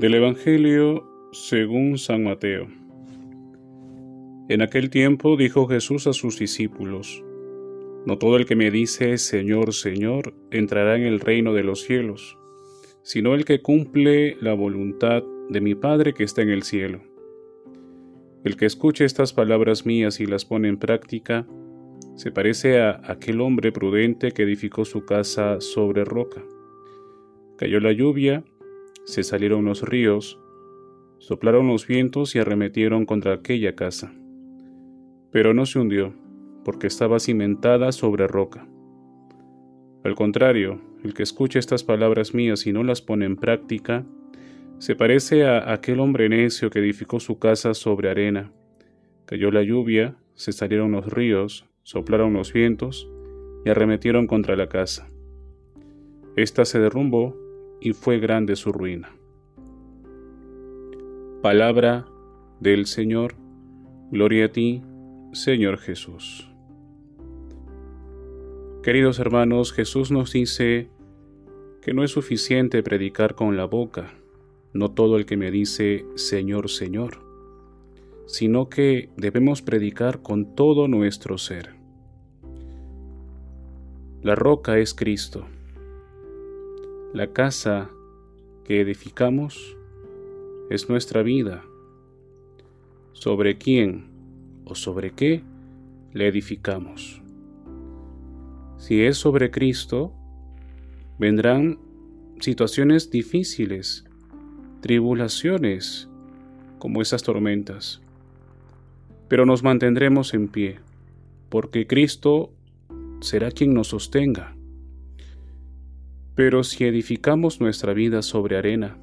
Del Evangelio según San Mateo. En aquel tiempo dijo Jesús a sus discípulos, No todo el que me dice Señor, Señor, entrará en el reino de los cielos, sino el que cumple la voluntad de mi Padre que está en el cielo. El que escuche estas palabras mías y las pone en práctica, se parece a aquel hombre prudente que edificó su casa sobre roca. Cayó la lluvia, se salieron los ríos, soplaron los vientos y arremetieron contra aquella casa. Pero no se hundió, porque estaba cimentada sobre roca. Al contrario, el que escucha estas palabras mías y no las pone en práctica, se parece a aquel hombre necio que edificó su casa sobre arena. Cayó la lluvia, se salieron los ríos, soplaron los vientos y arremetieron contra la casa. Esta se derrumbó y fue grande su ruina. Palabra del Señor, gloria a ti, Señor Jesús. Queridos hermanos, Jesús nos dice que no es suficiente predicar con la boca, no todo el que me dice Señor, Señor, sino que debemos predicar con todo nuestro ser. La roca es Cristo la casa que edificamos es nuestra vida. ¿Sobre quién o sobre qué le edificamos? Si es sobre Cristo, vendrán situaciones difíciles, tribulaciones, como esas tormentas. Pero nos mantendremos en pie, porque Cristo será quien nos sostenga. Pero si edificamos nuestra vida sobre arena,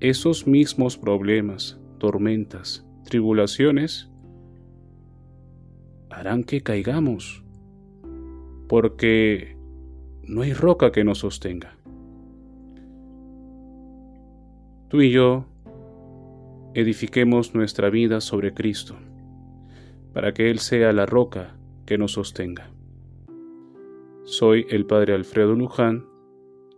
esos mismos problemas, tormentas, tribulaciones, harán que caigamos, porque no hay roca que nos sostenga. Tú y yo edifiquemos nuestra vida sobre Cristo, para que Él sea la roca que nos sostenga. Soy el Padre Alfredo Luján,